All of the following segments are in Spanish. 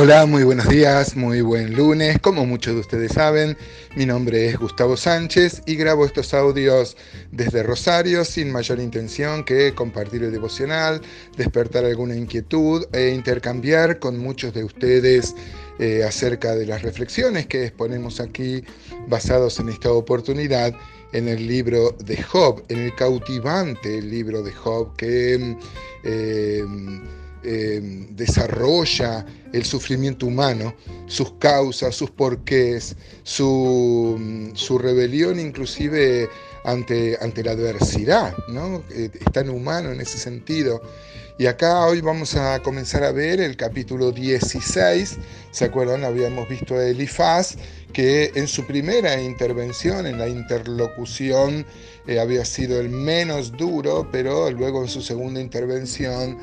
Hola, muy buenos días, muy buen lunes. Como muchos de ustedes saben, mi nombre es Gustavo Sánchez y grabo estos audios desde Rosario sin mayor intención que compartir el devocional, despertar alguna inquietud e intercambiar con muchos de ustedes eh, acerca de las reflexiones que exponemos aquí basados en esta oportunidad en el libro de Job, en el cautivante libro de Job que... Eh, eh, desarrolla el sufrimiento humano, sus causas, sus porqués, su, su rebelión inclusive ante, ante la adversidad, ¿no? Eh, es tan humano en ese sentido. Y acá hoy vamos a comenzar a ver el capítulo 16. ¿Se acuerdan? Habíamos visto a Elifaz que en su primera intervención, en la interlocución, eh, había sido el menos duro, pero luego en su segunda intervención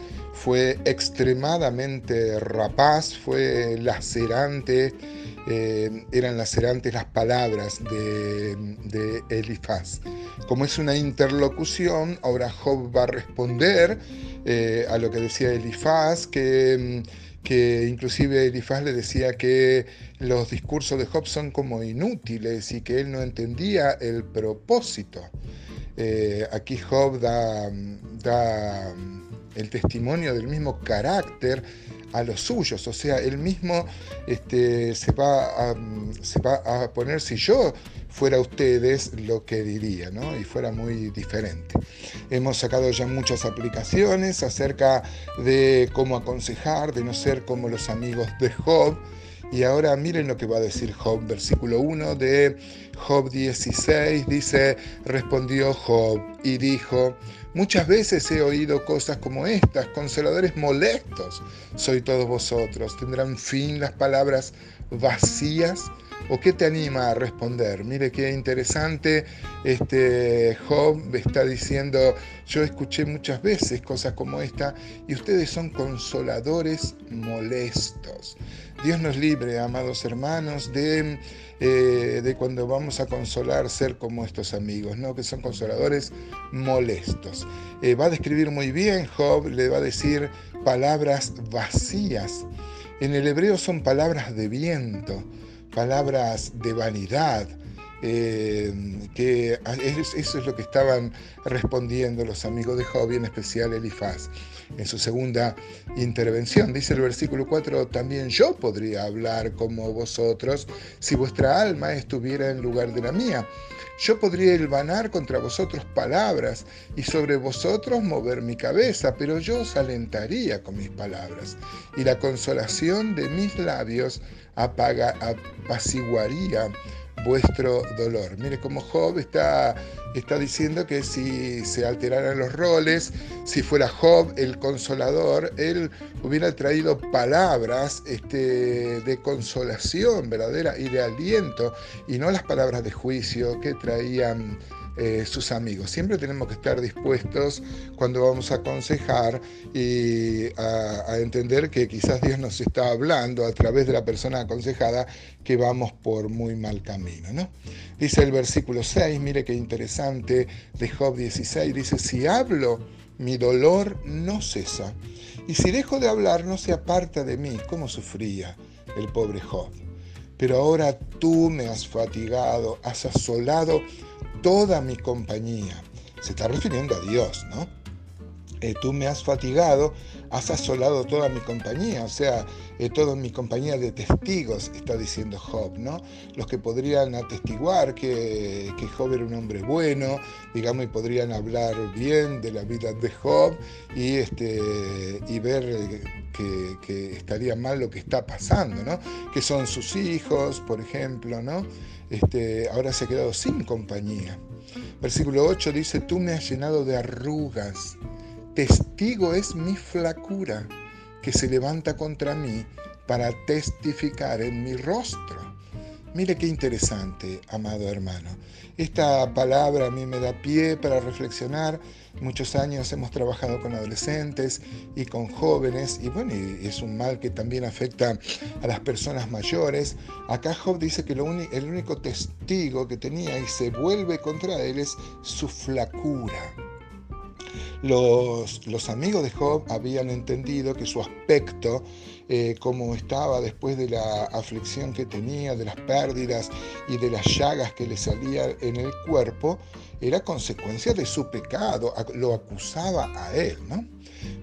fue extremadamente rapaz, fue lacerante, eh, eran lacerantes las palabras de, Elifaz. Como es una interlocución, ahora Job va a responder eh, a lo que decía Elifaz, que, que inclusive Elifaz le decía que los discursos de Job son como inútiles y que él no entendía el propósito. Eh, aquí Job da, da el testimonio del mismo carácter a los suyos, o sea, él mismo este, se, va a, se va a poner, si yo fuera ustedes, lo que diría, ¿no? Y fuera muy diferente. Hemos sacado ya muchas aplicaciones acerca de cómo aconsejar, de no ser como los amigos de Job, y ahora miren lo que va a decir Job, versículo 1 de Job 16, dice, respondió Job y dijo, muchas veces he oído cosas como estas, consoladores molestos soy todos vosotros, tendrán fin las palabras vacías. ¿O qué te anima a responder? Mire qué interesante, este Job está diciendo, yo escuché muchas veces cosas como esta y ustedes son consoladores molestos. Dios nos libre, amados hermanos, de, eh, de cuando vamos a consolar ser como estos amigos, ¿no? que son consoladores molestos. Eh, va a describir muy bien, Job le va a decir palabras vacías. En el hebreo son palabras de viento, palabras de vanidad, eh, que eso es lo que estaban respondiendo los amigos de Job, en especial Elifaz, en su segunda intervención. Dice el versículo 4, también yo podría hablar como vosotros si vuestra alma estuviera en lugar de la mía. Yo podría hilvanar contra vosotros palabras y sobre vosotros mover mi cabeza, pero yo os alentaría con mis palabras y la consolación de mis labios apaga, apaciguaría vuestro dolor. Mire cómo Job está, está diciendo que si se alteraran los roles, si fuera Job el consolador, él hubiera traído palabras este, de consolación verdadera y de aliento, y no las palabras de juicio que traían eh, sus amigos. Siempre tenemos que estar dispuestos cuando vamos a aconsejar y a, entender que quizás Dios nos está hablando a través de la persona aconsejada que vamos por muy mal camino. ¿no? Dice el versículo 6, mire qué interesante, de Job 16, dice, si hablo, mi dolor no cesa, y si dejo de hablar, no se aparta de mí. ¿Cómo sufría el pobre Job? Pero ahora tú me has fatigado, has asolado toda mi compañía. Se está refiriendo a Dios, ¿no? Eh, tú me has fatigado, has asolado toda mi compañía, o sea, eh, toda mi compañía de testigos, está diciendo Job, ¿no? Los que podrían atestiguar que, que, Job era un hombre bueno, digamos, y podrían hablar bien de la vida de Job y, este, y ver que, estaría mal lo que está pasando, ¿no? Que son sus hijos, por ejemplo, ¿no? Este, ahora se ha quedado sin compañía. Versículo 8 dice, tú me has llenado de arrugas Testigo es mi flacura que se levanta contra mí para testificar en mi rostro. Mire qué interesante, amado hermano. Esta palabra a mí me da pie para reflexionar. Muchos años hemos trabajado con adolescentes y con jóvenes y bueno, es un mal que también afecta a las personas mayores. Acá Job dice que el único testigo que tenía y se vuelve contra él es su flacura los amigos de Job habían entendido que su aspecto, eh, como estaba después de la aflicción que tenía, de las pérdidas y de las llagas que le salían en el cuerpo, era consecuencia de su pecado, lo acusaba a él, ¿no?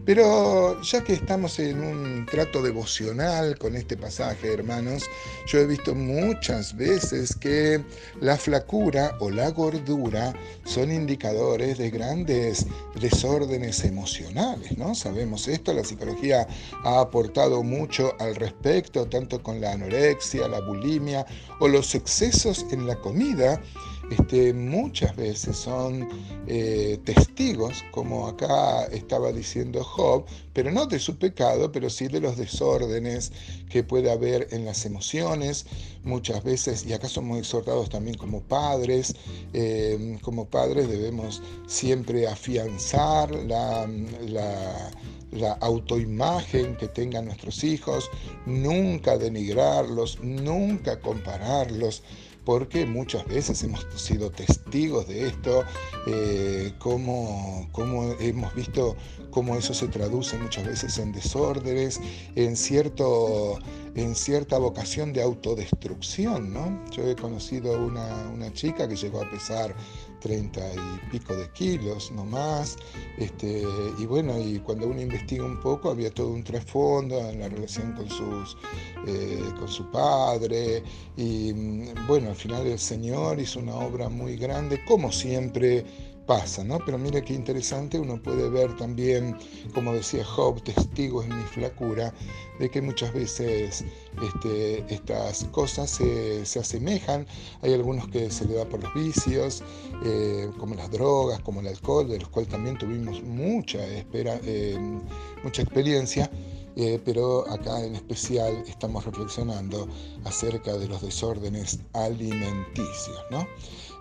Pero ya que estamos en un trato devocional con este pasaje, hermanos, yo he visto muchas veces que la flacura o la gordura son indicadores de grandes desórdenes emocionales, ¿no? Sabemos esto, la psicología ha aportado mucho al respecto, tanto con la anorexia, la bulimia o los excesos en la comida este, muchas veces son eh, testigos, como acá estaba diciendo Job, pero no de su pecado, pero sí de los desórdenes que puede haber en las emociones, muchas veces, y acá somos exhortados también como padres, eh, como padres debemos siempre afianzar la, la autoimagen que tengan nuestros hijos, nunca denigrarlos, nunca compararlos, porque muchas veces hemos sido testigos de esto, eh, cómo, hemos visto cómo eso se traduce muchas veces en desórdenes, en, cierta vocación de autodestrucción. ¿no? Yo he conocido una, una chica que llegó a pesar 30 y pico de kilos, no más. Este, y bueno, y cuando uno investiga un poco, había todo un trasfondo en la relación con, sus, eh, con su padre. Y mm, bueno, al final el Señor hizo una obra muy grande, como siempre pasa, ¿no? Pero mire qué interesante, uno puede ver también, como decía Job, testigos en mi flacura, de que muchas veces este, estas cosas se, asemejan. Hay algunos que se le da por los vicios, eh, como las drogas, como el alcohol, de los cuales también tuvimos mucha, espera, eh, mucha experiencia. Eh, pero acá en especial estamos reflexionando acerca de los desórdenes alimenticios. ¿no?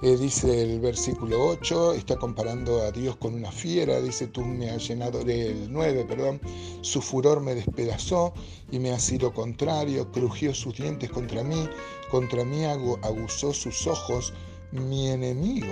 Eh, dice el versículo 8, está comparando a Dios con una fiera, dice tú me has llenado, el 9, perdón, su furor me despedazó y me ha sido contrario, crujió sus dientes contra mí, contra mí aguzó sus ojos, mi enemigo.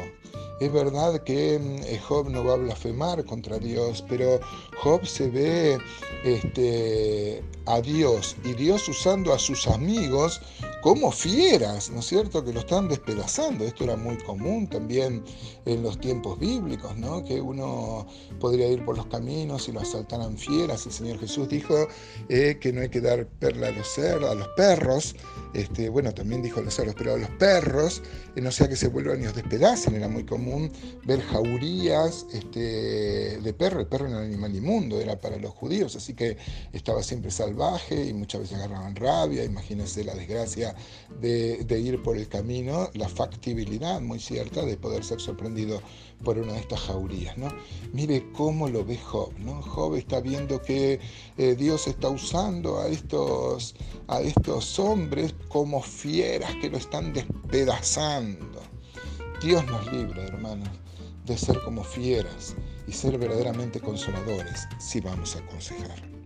Es verdad que mm, Job no va a blasfemar contra Dios, pero Job se ve este, a Dios y Dios usando a sus amigos como fieras, ¿no es cierto? Que lo están despedazando. Esto era muy común también en los tiempos bíblicos, ¿no? Que uno podría ir por los caminos y lo asaltaran fieras. El Señor Jesús dijo eh, que no hay que dar perla a los, cerdos, a los perros, este, bueno, también dijo a los cerdos, pero a los perros, eh, no sea que se vuelvan y os despedacen. Era muy común ver jaurías este, de perro. El perro era un animal inmundo, era para los judíos, así que estaba siempre salvaje y muchas veces agarraban rabia. Imagínense la desgracia de, ir por el camino, la factibilidad muy cierta de poder ser sorprendido por una de estas jaurías. ¿no? Mire cómo lo ve Job. ¿no? Job está viendo que eh, Dios está usando a estos, a estos hombres como fieras que lo están despedazando. Dios nos libre, hermanos, de ser como fieras y ser verdaderamente consoladores si vamos a aconsejar.